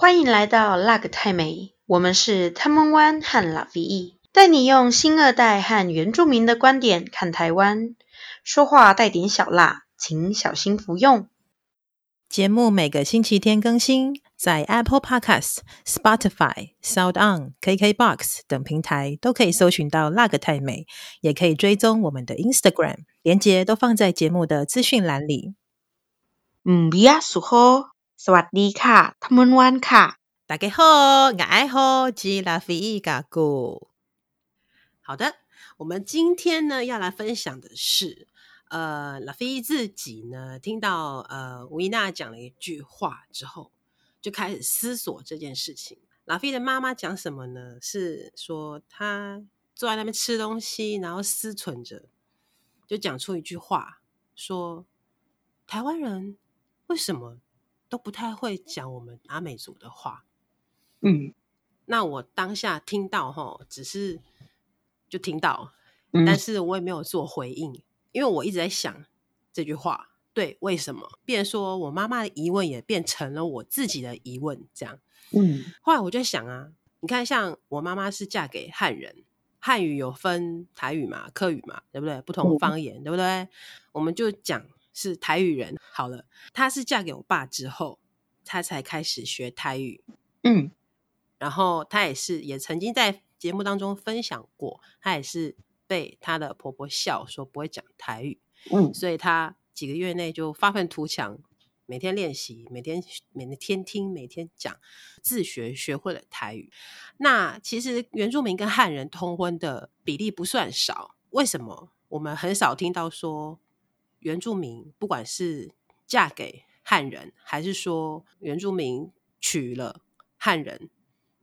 欢迎来到辣个泰美，我们是 Taiwan One 和 LaVi，带你用新二代和原住民的观点看台湾，说话带点小辣，请小心服用。节目每个星期天更新，在 Apple Podcast、Spotify、Sound On、KKBox 等平台都可以搜寻到辣个泰美，也可以追踪我们的 Instagram，连接都放在节目的资讯栏里。嗯，比亚苏吼。 สวัสดีค่ะทัมวันค่ะ大家好，我爱好吉拉菲伊嘎古。好的，我们今天呢要来分享的是，呃，拉菲伊自己呢听到呃吴伊娜讲了一句话之后，就开始思索这件事情。拉菲的妈妈讲什么呢？是说她坐在那边吃东西，然后思忖着，就讲出一句话，说台湾人为什么？ 都不太会讲我们阿美族的话，嗯，那我当下听到哈，只是就听到，嗯，但是我也没有做回应，因为我一直在想这句话，对，为什么？变说我妈妈的疑问也变成了我自己的疑问，这样，嗯，后来我就想啊，你看，像我妈妈是嫁给汉人，汉语有分台语嘛、客语嘛，对不对？不同方言，嗯，对不对？我们就讲。是台语人，好了，她是嫁给我爸之后，她才开始学台语，嗯，然后她也是也曾经在节目当中分享过，她也是被她的婆婆笑说不会讲台语，嗯，所以她几个月内就发愤图强，每天练习，每天每天听，每天讲，自学学会了台语。那其实原住民跟汉人通婚的比例不算少，为什么我们很少听到说？原住民不管是嫁给汉人，还是说原住民娶了汉人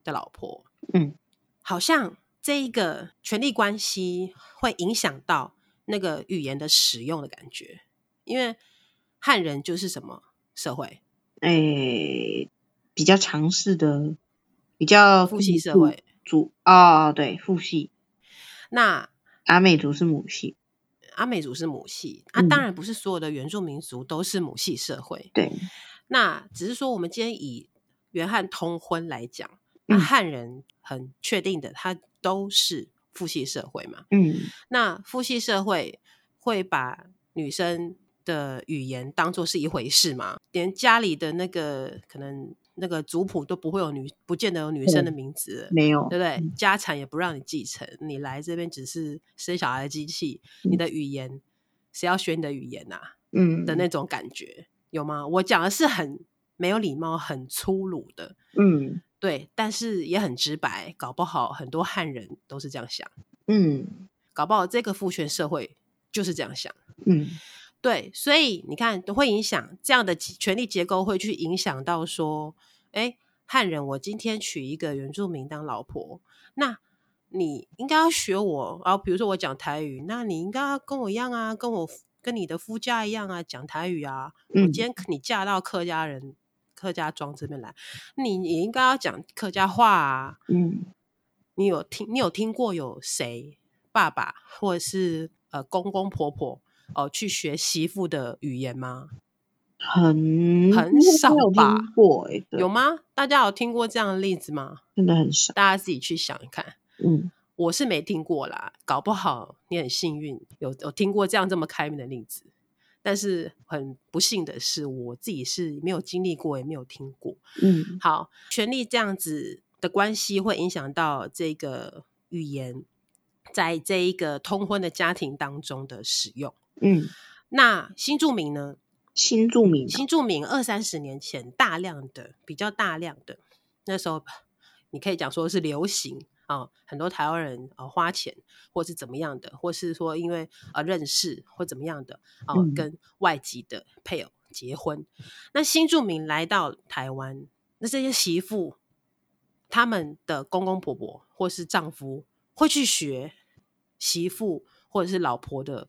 的老婆，嗯，好像这一个权力关系会影响到那个语言的使用的感觉，因为汉人就是什么社会？诶、欸，比较强势的，比较父系社会主啊、哦，对，父系。那阿美族是母系。阿美族是母系，那、啊、当然不是所有的原住民族都是母系社会。对，那只是说我们今天以原汉通婚来讲，那汉人很确定的，他都是父系社会嘛。嗯，那父系社会会把女生的语言当做是一回事嘛？连家里的那个可能。那个族谱都不会有女，不见得有女生的名字，没有，对不对？家产也不让你继承，你来这边只是生小孩的机器。嗯、你的语言，谁要学你的语言呐、啊？嗯，的那种感觉有吗？我讲的是很没有礼貌、很粗鲁的，嗯，对，但是也很直白。搞不好很多汉人都是这样想，嗯，搞不好这个父权社会就是这样想，嗯。对，所以你看都会影响这样的权力结构，会去影响到说，哎，汉人，我今天娶一个原住民当老婆，那你应该要学我，然后比如说我讲台语，那你应该要跟我一样啊，跟我跟你的夫家一样啊，讲台语啊。嗯、我今天你嫁到客家人客家庄这边来，你也应该要讲客家话啊。嗯，你有听你有听过有谁爸爸或者是呃公公婆婆？哦，去学媳妇的语言吗？很很少吧？有，有吗？大家有听过这样的例子吗？真的很少，大家自己去想一看。嗯，我是没听过啦，搞不好你很幸运有有听过这样这么开明的例子。但是很不幸的是，我自己是没有经历过，也没有听过。嗯，好，权力这样子的关系会影响到这个语言在这一个通婚的家庭当中的使用。嗯，那新住民呢？新住民，新住民二三十年前大量的、比较大量的，那时候你可以讲说是流行啊、哦，很多台湾人啊、哦、花钱或是怎么样的，或是说因为啊、呃、认识或怎么样的啊、哦、跟外籍的配偶结婚。嗯、那新住民来到台湾，那这些媳妇他们的公公婆婆或是丈夫会去学媳妇或者是老婆的。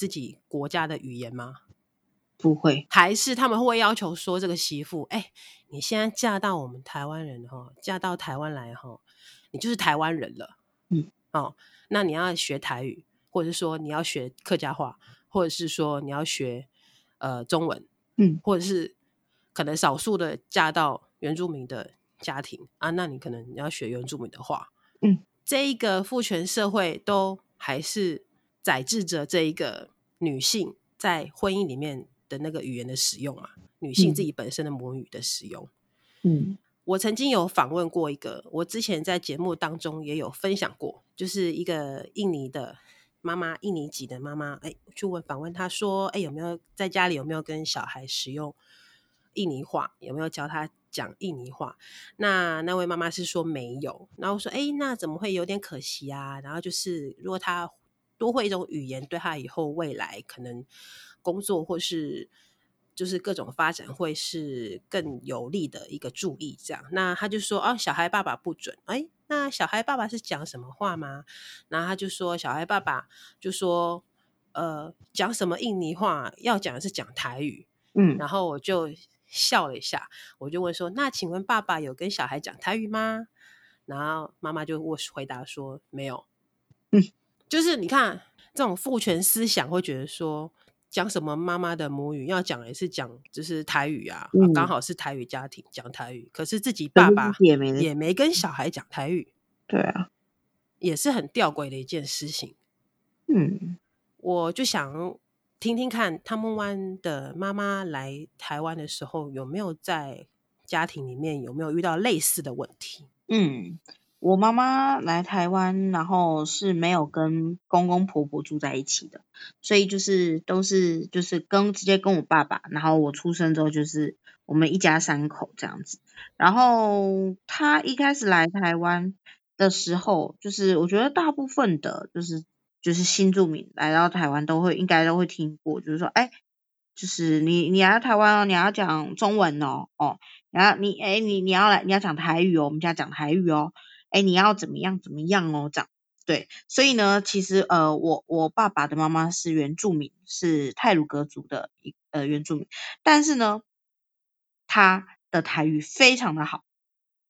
自己国家的语言吗？不会，还是他们会要求说，这个媳妇，哎、欸，你现在嫁到我们台湾人哈，嫁到台湾来哈，你就是台湾人了，嗯，哦，那你要学台语，或者是说你要学客家话，或者是说你要学呃中文，嗯，或者是可能少数的嫁到原住民的家庭啊，那你可能你要学原住民的话。嗯，这一个父权社会都还是宰制着这一个女性在婚姻里面的那个语言的使用嘛，女性自己本身的母语的使用。嗯，我曾经有访问过一个，我之前在节目当中也有分享过，就是一个印尼的妈妈，印尼籍的妈妈，哎，去问访问她说，哎，有没有在家里有没有跟小孩使用印尼话，有没有教他讲印尼话？那那位妈妈是说没有。然后我说，哎，那怎么会有点可惜啊？然后就是如果他多会一种语言，对他以后未来可能工作或是就是各种发展会是更有利的一个注意。这样，那他就说，哦，小孩爸爸不准。哎，那小孩爸爸是讲什么话吗？然后他就说，小孩爸爸就说，呃，讲什么印尼话？要讲的是讲台语。嗯，然后我就。笑了一下，我就问说：“那请问爸爸有跟小孩讲台语吗？”然后妈妈就我回答说：“没有。”嗯，就是你看这种父权思想，会觉得说讲什么妈妈的母语要讲也是讲就是台语啊，嗯、啊刚好是台语家庭讲台语，可是自己爸爸也没也没跟小孩讲台语，对啊，也是很吊诡的一件事情。嗯，我就想。听听看，汤姆湾的妈妈来台湾的时候，有没有在家庭里面有没有遇到类似的问题？嗯，我妈妈来台湾，然后是没有跟公公婆婆住在一起的，所以就是都是就是跟直接跟我爸爸，然后我出生之后就是我们一家三口这样子。然后她一开始来台湾的时候，就是我觉得大部分的就是。就是新住民来到台湾都会应该都会听过，就是说，哎，就是你你来台湾哦，你要讲中文哦，哦，然后你哎你你要来你要讲台语哦，我们家讲台语哦，哎你要怎么样怎么样哦，这样。对，所以呢，其实呃我我爸爸的妈妈是原住民，是泰鲁格族的一呃原住民，但是呢，他的台语非常的好，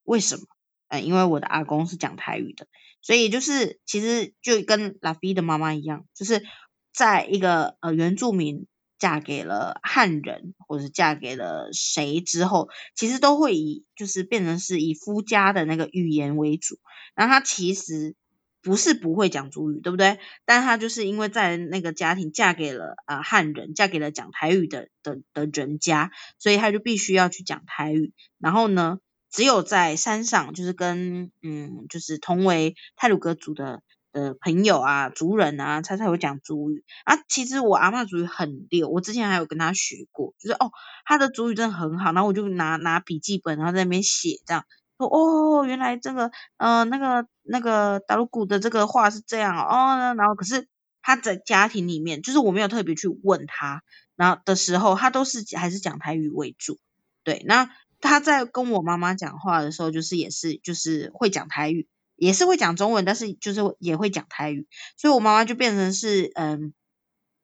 为什么？嗯，因为我的阿公是讲台语的，所以就是其实就跟拉菲的妈妈一样，就是在一个呃原住民嫁给了汉人，或者嫁给了谁之后，其实都会以就是变成是以夫家的那个语言为主。然后他其实不是不会讲族语，对不对？但他就是因为在那个家庭嫁给了啊、呃、汉人，嫁给了讲台语的的的人家，所以他就必须要去讲台语。然后呢，只有在山上，就是跟嗯，就是同为泰鲁格族的的朋友啊、族人啊，他才会讲族语啊。其实我阿嬷族语很溜，我之前还有跟他学过，就是哦，他的族语真的很好。然后我就拿拿笔记本，然后在那边写，这样说哦，原来这个呃那个那个达鲁古的这个话是这样哦。然后可是他在家庭里面，就是我没有特别去问他，然后的时候，他都是还是讲台语为主，对，那。他在跟我妈妈讲话的时候，就是也是就是会讲台语，也是会讲中文，但是就是也会讲台语，所以我妈妈就变成是嗯，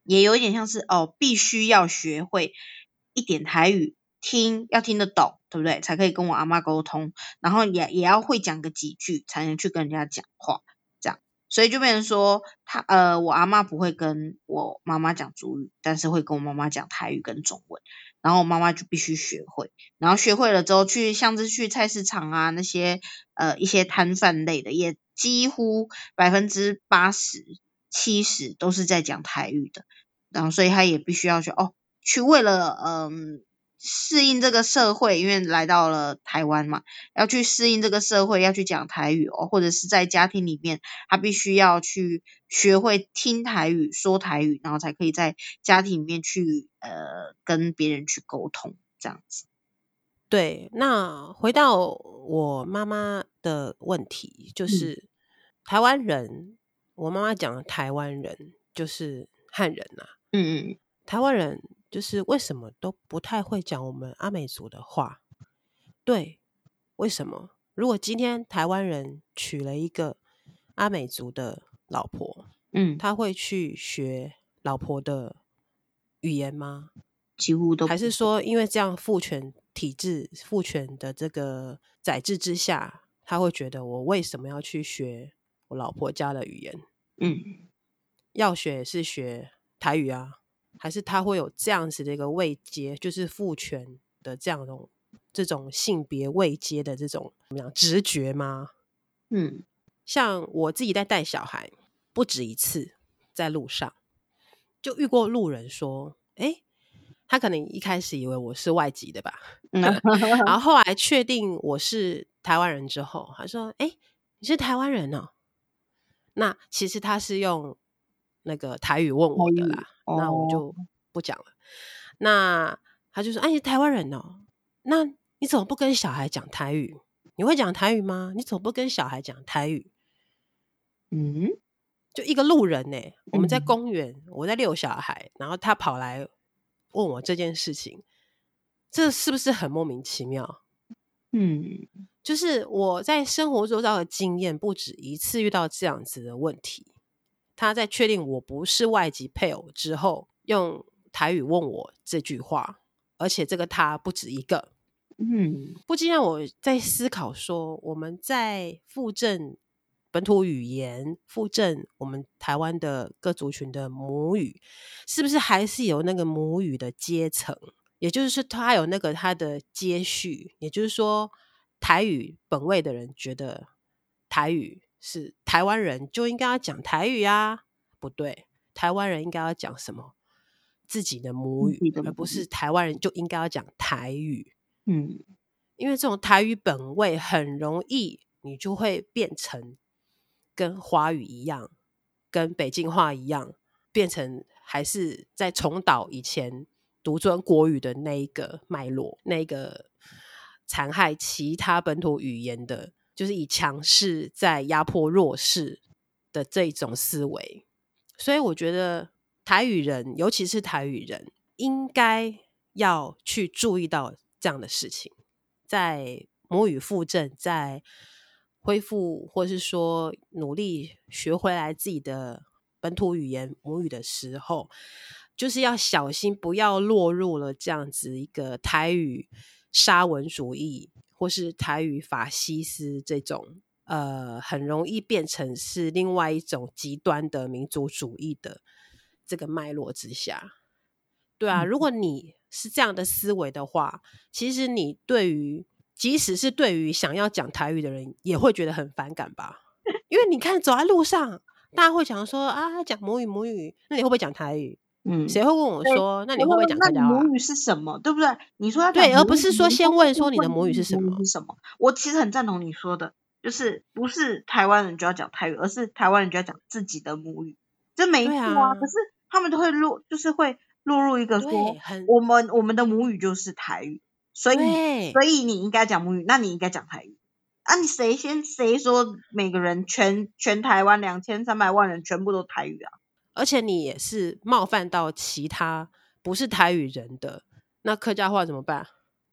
也有一点像是哦，必须要学会一点台语，听要听得懂，对不对？才可以跟我阿妈沟通，然后也也要会讲个几句，才能去跟人家讲话，这样，所以就变成说，他呃，我阿妈不会跟我妈妈讲族语，但是会跟我妈妈讲台语跟中文。然后我妈妈就必须学会，然后学会了之后去，像是去菜市场啊那些呃一些摊贩类的，也几乎百分之八十七十都是在讲台语的，然后所以他也必须要去哦，去为了嗯。适应这个社会，因为来到了台湾嘛，要去适应这个社会，要去讲台语哦，或者是在家庭里面，他必须要去学会听台语、说台语，然后才可以在家庭里面去呃跟别人去沟通这样子。对，那回到我妈妈的问题，就是、嗯、台湾人，我妈妈讲的台湾人就是汉人呐、啊，嗯嗯，台湾人。就是为什么都不太会讲我们阿美族的话？对，为什么？如果今天台湾人娶了一个阿美族的老婆，嗯，他会去学老婆的语言吗？几乎都。还是说，因为这样父权体制、父权的这个宰制之下，他会觉得我为什么要去学我老婆家的语言？嗯，要学是学台语啊。还是他会有这样子的一个位阶，就是父权的这样的这种性别位阶的这种怎么样直觉吗？嗯，像我自己在带小孩，不止一次在路上就遇过路人说：“哎，他可能一开始以为我是外籍的吧 然后后来确定我是台湾人之后，他说：‘哎，你是台湾人哦。’那其实他是用那个台语问我的啦，哦、那我就不讲了。那他就说：‘哎，你是台湾人哦。’那你怎么不跟小孩讲台语？你会讲台语吗？你怎么不跟小孩讲台语？嗯，就一个路人呢、欸。我们在公园，嗯、我在遛小孩，然后他跑来问我这件事情，这是不是很莫名其妙？嗯，就是我在生活中的经验不止一次遇到这样子的问题。他在确定我不是外籍配偶之后，用台语问我这句话，而且这个他不止一个。嗯，不禁让我在思考说，我们在复振本土语言、附赠我们台湾的各族群的母语，是不是还是有那个母语的阶层？也就是说，他有那个他的接续。也就是说，台语本位的人觉得台语是台湾人就应该要讲台语啊？不对，台湾人应该要讲什么？自己的母语，而不是台湾人就应该要讲台语。嗯，因为这种台语本位很容易，你就会变成跟华语一样，跟北京话一样，变成还是在重蹈以前独尊国语的那一个脉络，那个残害其他本土语言的，就是以强势在压迫弱势的这种思维。所以我觉得台语人，尤其是台语人，应该要去注意到。这样的事情，在母语复振，在恢复，或是说努力学回来自己的本土语言母语的时候，就是要小心，不要落入了这样子一个台语沙文主义，或是台语法西斯这种，呃，很容易变成是另外一种极端的民族主义的这个脉络之下。对啊，如果你是这样的思维的话，其实你对于即使是对于想要讲台语的人，也会觉得很反感吧？因为你看走在路上，大家会讲说啊，讲母语母语，那你会不会讲台语？嗯，谁会问我说，那你会不会讲客家话？母语是什么？对不对？你说对，而不是说先问说你的母语是什么？是什么？我其实很赞同你说的，就是不是台湾人就要讲台语，而是台湾人就要讲自己的母语，这没错啊。可是他们都会录，就是会。落入一个说，我们我们的母语就是台语，所以所以你应该讲母语，那你应该讲台语啊？你谁先谁说每个人全全台湾两千三百万人全部都台语啊？而且你也是冒犯到其他不是台语人的，那客家话怎么办？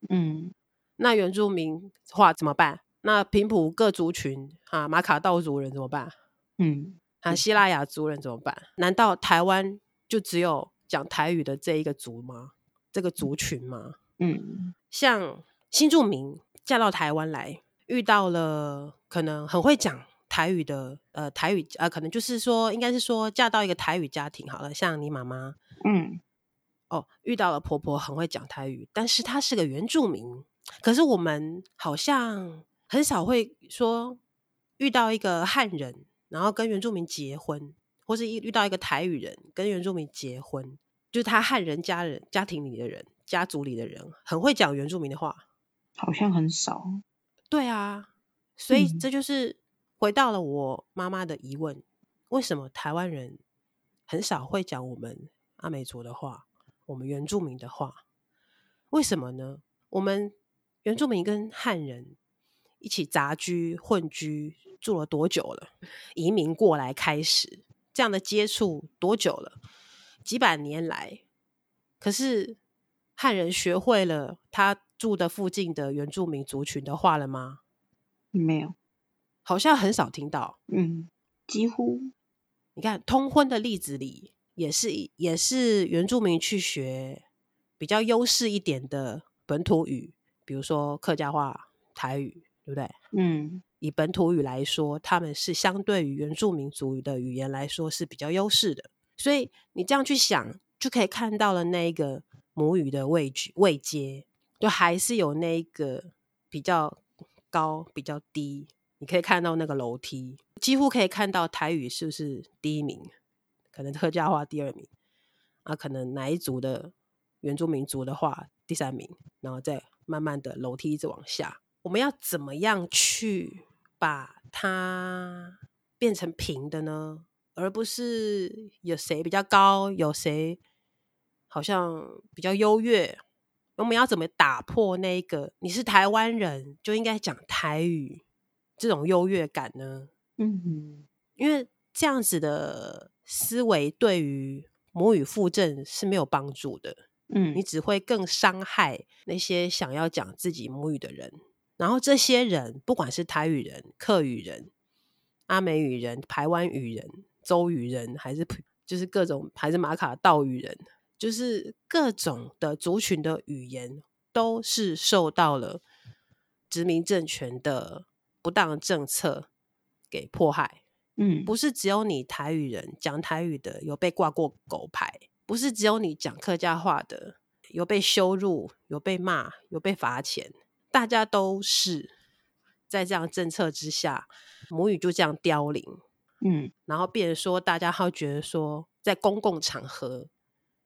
嗯，那原住民话怎么办？那平埔各族群啊，马卡道族人怎么办？嗯，啊，希腊雅族人怎么办？难道台湾就只有？讲台语的这一个族吗？这个族群吗？嗯，像新住民嫁到台湾来，遇到了可能很会讲台语的，呃，台语呃，可能就是说，应该是说嫁到一个台语家庭好了。像你妈妈，嗯，哦，遇到了婆婆很会讲台语，但是她是个原住民。可是我们好像很少会说遇到一个汉人，然后跟原住民结婚。或是遇遇到一个台语人跟原住民结婚，就是他汉人家人家庭里的人，家族里的人很会讲原住民的话，好像很少。对啊，所以这就是回到了我妈妈的疑问：为什么台湾人很少会讲我们阿美族的话，我们原住民的话？为什么呢？我们原住民跟汉人一起杂居混居住了多久了？移民过来开始。这样的接触多久了？几百年来，可是汉人学会了他住的附近的原住民族群的话了吗？没有，好像很少听到。嗯，几乎。你看通婚的例子里，也是也是原住民去学比较优势一点的本土语，比如说客家话、台语，对不对？嗯。以本土语来说，他们是相对于原住民族语的语言来说是比较优势的，所以你这样去想，就可以看到了那一个母语的位置位阶。就还是有那个比较高、比较低，你可以看到那个楼梯，几乎可以看到台语是不是第一名，可能客家话第二名，啊，可能哪一族的原住民族的话第三名，然后再慢慢的楼梯一直往下，我们要怎么样去把它变成平的呢？而不是有谁比较高，有谁好像比较优越。我们要怎么打破那个你是台湾人就应该讲台语这种优越感呢？嗯哼，因为这样子的思维对于母语复振是没有帮助的。嗯，你只会更伤害那些想要讲自己母语的人。然后这些人，不管是台语人、客语人、阿美语人、台湾语人。周语人还是就是各种还是马卡道语人，就是各种的族群的语言都是受到了殖民政权的不当政策给迫害。嗯，不是只有你台语人讲台语的有被挂过狗牌，不是只有你讲客家话的有被羞辱、有被骂、有被罚钱，大家都是在这样政策之下，母语就这样凋零。嗯，然后变成说，大家会觉得说，在公共场合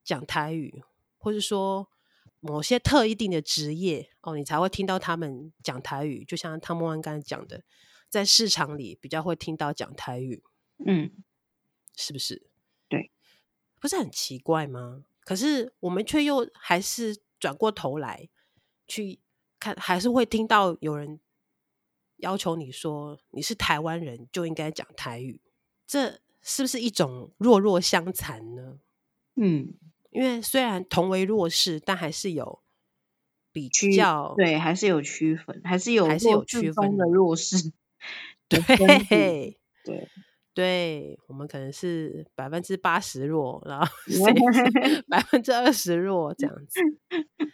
讲台语，或是说某些特一定的职业哦，你才会听到他们讲台语。就像汤姆安刚才讲的，在市场里比较会听到讲台语，嗯，是不是？对，不是很奇怪吗？可是我们却又还是转过头来去看，还是会听到有人要求你说，你是台湾人就应该讲台语。这是不是一种弱弱相残呢？嗯，因为虽然同为弱势，但还是有比较，对，还是有区分，还是有还是有区分的弱势。对对对，我们可能是百分之八十弱，然后 百分之二十弱这样子。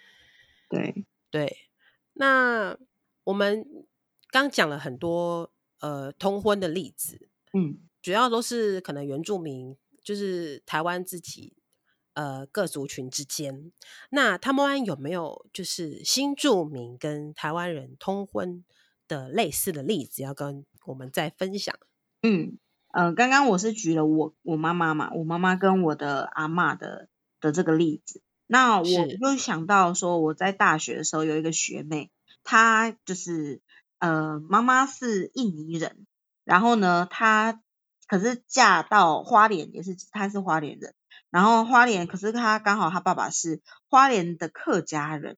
对对，那我们刚讲了很多呃通婚的例子，嗯。主要都是可能原住民，就是台湾自己呃各族群之间。那他们湾有没有就是新住民跟台湾人通婚的类似的例子要跟我们再分享？嗯呃，刚刚我是举了我我妈妈嘛，我妈妈跟我的阿嬷的的这个例子。那我就想到说，我在大学的时候有一个学妹，她就是呃妈妈是印尼人，然后呢她。可是嫁到花莲也是，她是花莲人，然后花莲，可是他刚好他爸爸是花莲的客家人，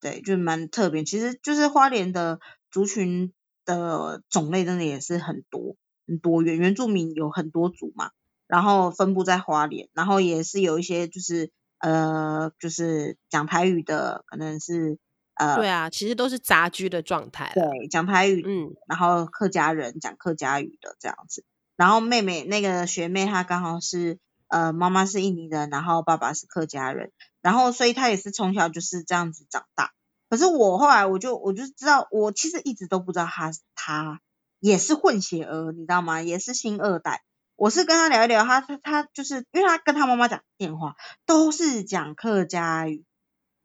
对，就蛮特别。其实就是花莲的族群的种类真的也是很多很多元，原住民有很多族嘛，然后分布在花莲，然后也是有一些就是呃就是讲台语的，可能是呃对啊，其实都是杂居的状态，对，讲台语，嗯，然后客家人讲客家语的这样子。然后妹妹那个学妹她刚好是呃妈妈是印尼人，然后爸爸是客家人，然后所以他也是从小就是这样子长大。可是我后来我就我就知道，我其实一直都不知道他他也是混血儿，你知道吗？也是新二代。我是跟他聊一聊，他他他就是因为他跟他妈妈讲电话都是讲客家语，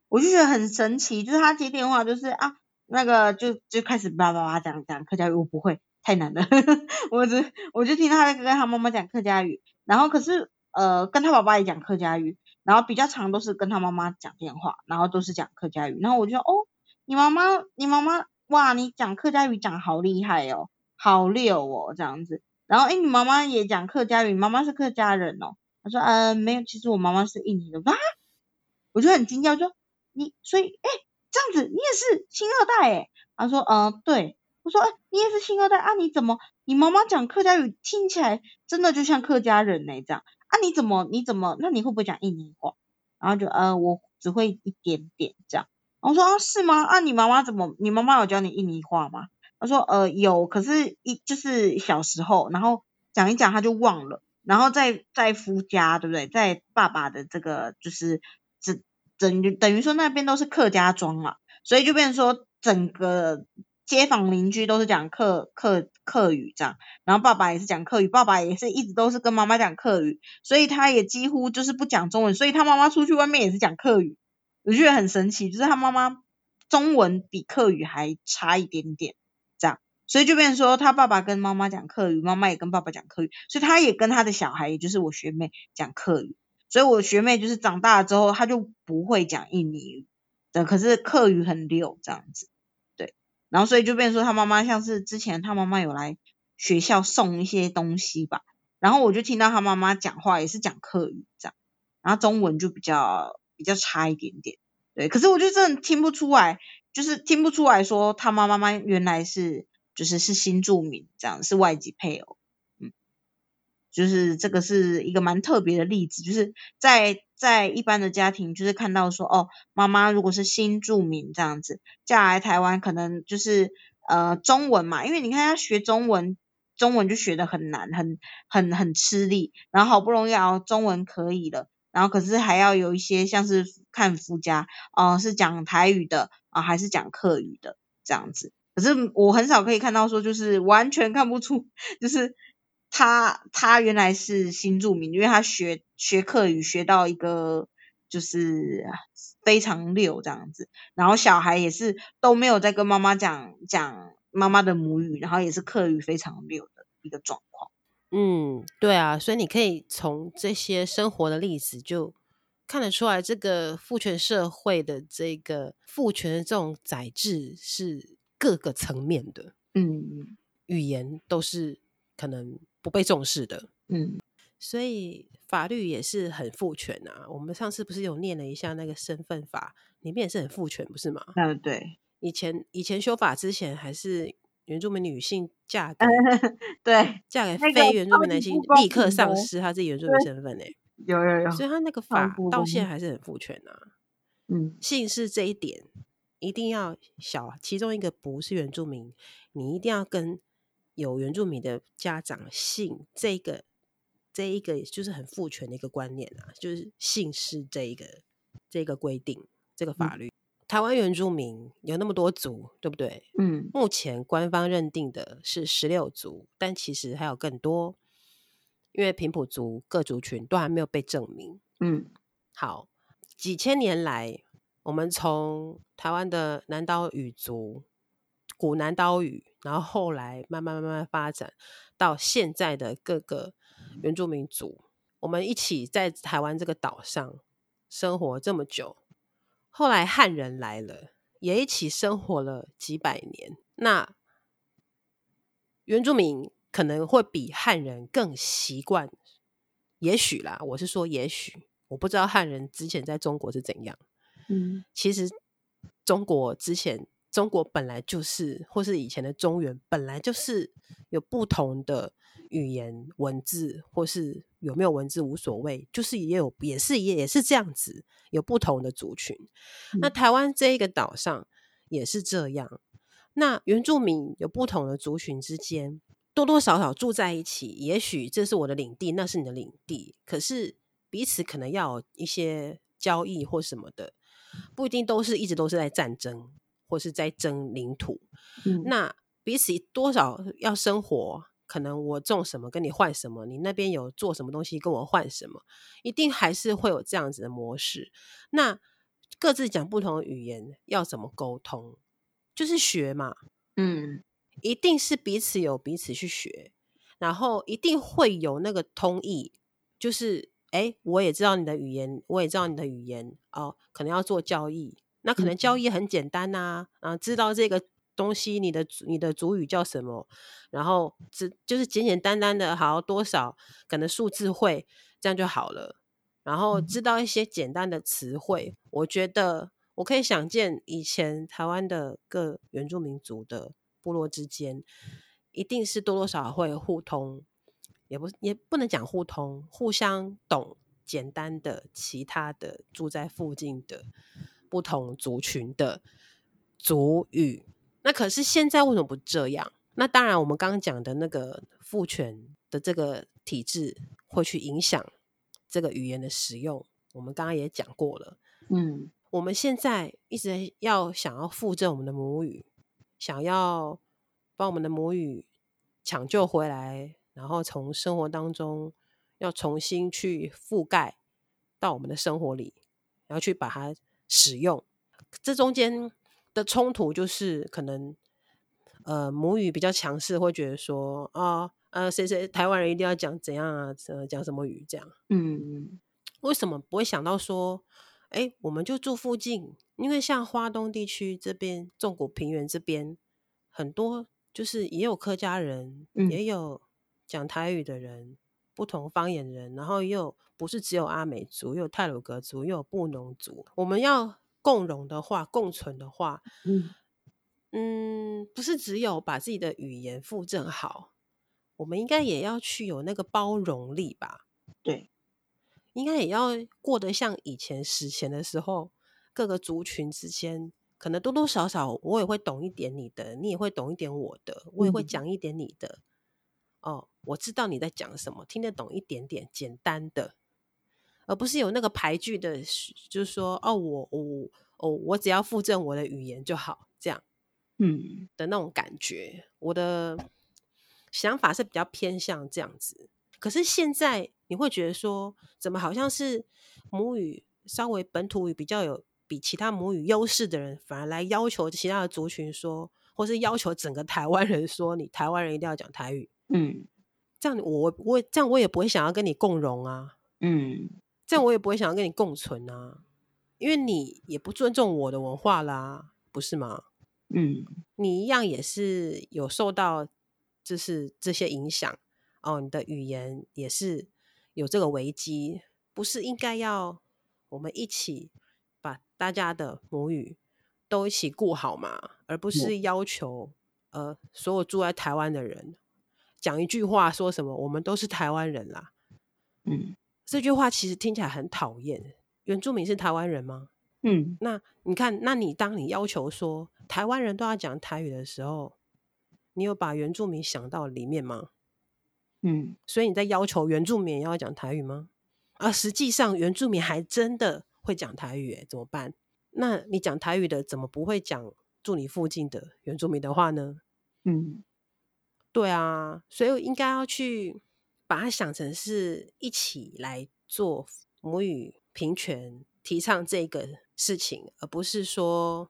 我就觉得很神奇，就是他接电话就是啊那个就就开始叭叭叭讲讲客家语，我不会。太难了，我只我就听他在跟他妈妈讲客家语，然后可是呃跟他爸爸也讲客家语，然后比较常都是跟他妈妈讲电话，然后都是讲客家语，然后我就说哦，你妈妈你妈妈哇，你讲客家语讲好厉害哦，好溜哦这样子，然后诶你妈妈也讲客家语，妈妈是客家人哦，他说呃没有，其实我妈妈是印尼的，啊，我就很惊讶，我说你所以诶这样子你也是新二代诶，他说呃对。我说，哎，你也是新二代啊？你怎么，你妈妈讲客家语听起来真的就像客家人呢？这样啊？你怎么，你怎么，那你会不会讲印尼话？然后就，呃，我只会一点点这样。我说，啊，是吗？啊，你妈妈怎么，你妈妈有教你印尼话吗？他说，呃，有，可是一就是小时候，然后讲一讲他就忘了，然后在在夫家，对不对？在爸爸的这个就是，这等于等于说那边都是客家庄嘛，所以就变成说整个。街坊邻居都是讲客客客语这样，然后爸爸也是讲客语，爸爸也是一直都是跟妈妈讲客语，所以他也几乎就是不讲中文，所以他妈妈出去外面也是讲客语，我觉得很神奇，就是他妈妈中文比客语还差一点点，这样，所以就变成说他爸爸跟妈妈讲客语，妈妈也跟爸爸讲客语，所以他也跟他的小孩，也就是我学妹讲客语，所以我学妹就是长大了之后，他就不会讲印尼语的，可是客语很溜这样子，然后所以就变成说他妈妈像是之前他妈妈有来学校送一些东西吧，然后我就听到他妈妈讲话也是讲客语这样，然后中文就比较比较差一点点。对，可是我就真的听不出来，就是听不出来说他妈妈妈原来是就是是新住民这样，是外籍配偶，嗯，就是这个是一个蛮特别的例子，就是在在一般的家庭，就是看到说哦，妈妈如果是新住民这样子嫁来台湾，可能就是呃中文嘛，因为你看他学中文，中文就学的很难，很很很吃力，然后好不容易啊中文可以了。然后可是还要有一些像是看夫家，哦、是讲台语的啊、呃，还是讲客语的这样子。可是我很少可以看到说，就是完全看不出，就是他他原来是新住民，因为他学学客语学到一个就是非常溜这样子。然后小孩也是都没有在跟妈妈讲讲妈妈的母语，然后也是客语非常溜的一个状况。嗯，对啊，所以你可以从这些生活的例子就看得出来，这个父权社会的这个父权的这种宰制是各个层面的。嗯，语言都是可能不被重视的。嗯，所以法律也是很父权啊。我们上次不是有念了一下那个身份法，里面也是很父权，不是吗？嗯，对。以前以前修法之前还是。原住民女性嫁给 对，嫁给非原住民男性，立刻丧失他自己原住民身份诶。有有有，所以他那个法到现在还是很父权啊。嗯，姓氏这一点一定要小，其中一个不是原住民，你一定要跟有原住民的家长姓这个，这一个就是很父权的一个观念啊，就是姓氏这一个这个规定，这个法律。嗯台湾原住民有那么多族，对不对？嗯，目前官方认定的是十六族，但其实还有更多，因为平埔族各族群都还没有被证明。嗯，好，几千年来，我们从台湾的南岛语族、古南岛语，然后后来慢慢慢慢发展到现在的各个原住民族，我们一起在台湾这个岛上生活这么久。后来汉人来了，也一起生活了几百年。那原住民可能会比汉人更习惯，也许啦，我是说也许，我不知道汉人之前在中国是怎样。嗯，其实中国之前，中国本来就是，或是以前的中原本来就是有不同的。语言文字或是有没有文字无所谓，就是也有也是也也是这样子，有不同的族群。嗯、那台湾这一个岛上也是这样。那原住民有不同的族群之间多多少少住在一起，也许这是我的领地，那是你的领地，可是彼此可能要有一些交易或什么的，不一定都是一直都是在战争或是在争领土。嗯、那彼此多少要生活。可能我种什么跟你换什么，你那边有做什么东西跟我换什么，一定还是会有这样子的模式。那各自讲不同的语言，要怎么沟通？就是学嘛，嗯，一定是彼此有彼此去学，然后一定会有那个通义，就是哎，我也知道你的语言，我也知道你的语言哦，可能要做交易，那可能交易很简单呐，啊，知道这个。东西，你的你的主语叫什么？然后只就是简简单单的，好多少可能数字会这样就好了。然后知道一些简单的词汇，我觉得我可以想见，以前台湾的各原住民族的部落之间，一定是多多少少会互通，也不也不能讲互通，互相懂简单的其他的住在附近的不同族群的族语。那可是现在为什么不这样？那当然，我们刚刚讲的那个父权的这个体制会去影响这个语言的使用。我们刚刚也讲过了，嗯，我们现在一直要想要复振我们的母语，想要把我们的母语抢救回来，然后从生活当中要重新去覆盖到我们的生活里，然后去把它使用。这中间。的冲突就是可能，呃，母语比较强势，会觉得说啊，呃，谁谁台湾人一定要讲怎样啊，呃，讲什么语这样。嗯，为什么不会想到说，哎，我们就住附近，因为像花东地区这边，纵谷平原这边很多，就是也有客家人，嗯，也有讲台语的人，不同方言人，然后又不是只有阿美族，又有泰鲁格族，又有布农族，我们要。共荣的话，共存的话，嗯嗯，不是只有把自己的语言复正好，我们应该也要去有那个包容力吧？对，应该也要过得像以前史前的时候，各个族群之间可能多多少少，我也会懂一点你的，你也会懂一点我的，我也会讲一点你的。嗯、哦，我知道你在讲什么，听得懂一点点简单的。而不是有那个排句的，就是说，哦，我我哦，我只要附赠我的语言就好，这样，嗯的那种感觉。我的想法是比较偏向这样子。可是现在你会觉得说，怎么好像是母语稍微本土语比较有比其他母语优势的人，反而来要求其他的族群说，或是要求整个台湾人说，你台湾人一定要讲台语。嗯，这样我我这样我也不会想要跟你共荣啊。嗯。这样我也不会想要跟你共存啊，因为你也不尊重我的文化啦，不是吗？嗯，你一样也是有受到，就是这些影响哦。你的语言也是有这个危机，不是应该要我们一起把大家的母语都一起顾好嘛？而不是要求、嗯、呃所有住在台湾的人讲一句话，说什么我们都是台湾人啦，嗯。这句话其实听起来很讨厌。原住民是台湾人吗？嗯，那你看，那你当你要求说台湾人都要讲台语的时候，你有把原住民想到里面吗？嗯，所以你在要求原住民要讲台语吗？而实际上原住民还真的会讲台语，怎么办？那你讲台语的怎么不会讲住你附近的原住民的话呢？嗯，对啊，所以我应该要去。把它想成是一起来做母语平权，提倡这个事情，而不是说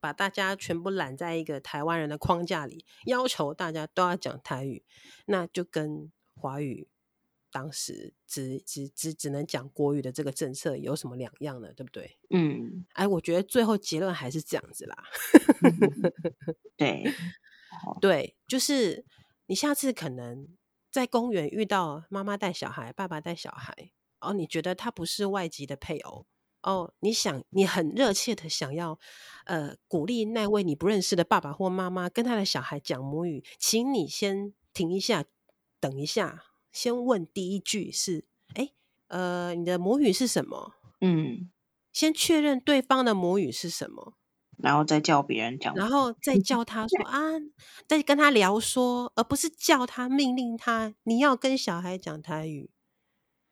把大家全部揽在一个台湾人的框架里，要求大家都要讲台语，那就跟华语当时只只只只能讲国语的这个政策有什么两样呢？对不对？嗯，哎，我觉得最后结论还是这样子啦。对，对，就是你下次可能。在公园遇到妈妈带小孩，爸爸带小孩，哦，你觉得他不是外籍的配偶，哦，你想，你很热切的想要，呃，鼓励那位你不认识的爸爸或妈妈跟他的小孩讲母语，请你先停一下，等一下，先问第一句是，哎，呃，你的母语是什么？嗯，先确认对方的母语是什么。然后再叫别人讲，然后再叫他说啊，再跟他聊说，而不是叫他命令他，你要跟小孩讲台语，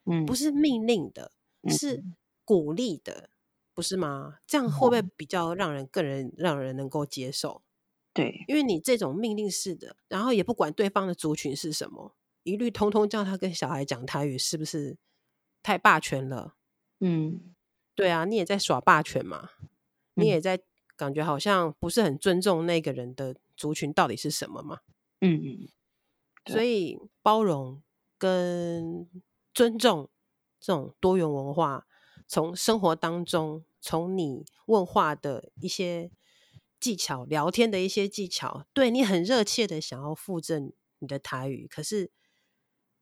嗯，不是命令的，是鼓励的，不是吗？这样会不会比较让人更人让人能够接受？对，因为你这种命令式的，然后也不管对方的族群是什么，一律通通叫他跟小孩讲台语，是不是太霸权了？嗯，对啊，你也在耍霸权嘛，你也在。感觉好像不是很尊重那个人的族群到底是什么嘛？嗯嗯，所以包容跟尊重这种多元文化，从生活当中，从你问话的一些技巧、聊天的一些技巧，对你很热切的想要附赠你的台语，可是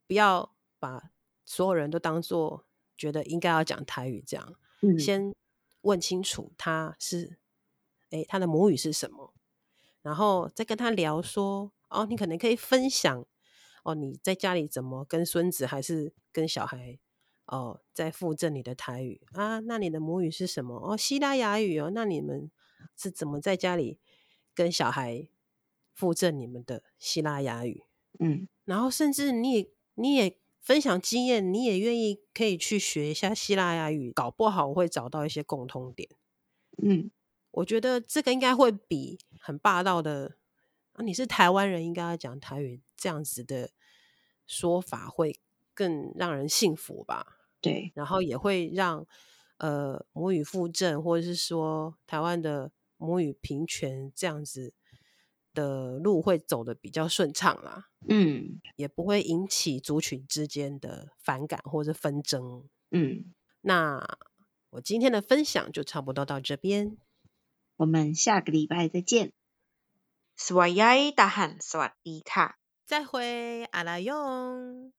不要把所有人都当做觉得应该要讲台语这样。嗯，先问清楚他是。诶，他的母语是什么？然后再跟他聊说，哦，你可能可以分享，哦，你在家里怎么跟孙子还是跟小孩，哦，在复振你的台语啊？那你的母语是什么？哦，西拉雅语哦。那你们是怎么在家里跟小孩复振你们的西拉雅语？嗯，然后甚至你也你也分享经验，你也愿意可以去学一下西拉雅语，搞不好会找到一些共通点。嗯。我觉得这个应该会比很霸道的你是台湾人应该要讲台语这样子的说法会更让人信服吧。对。然后也会让呃母语附赠或者是说台湾的母语平权这样子的路会走得比较顺畅啦。嗯。也不会引起族群之间的反感或者纷争。嗯。那我今天的分享就差不多到这边。我们下个礼拜再见。swagyard 瓦迪卡再会阿拉拥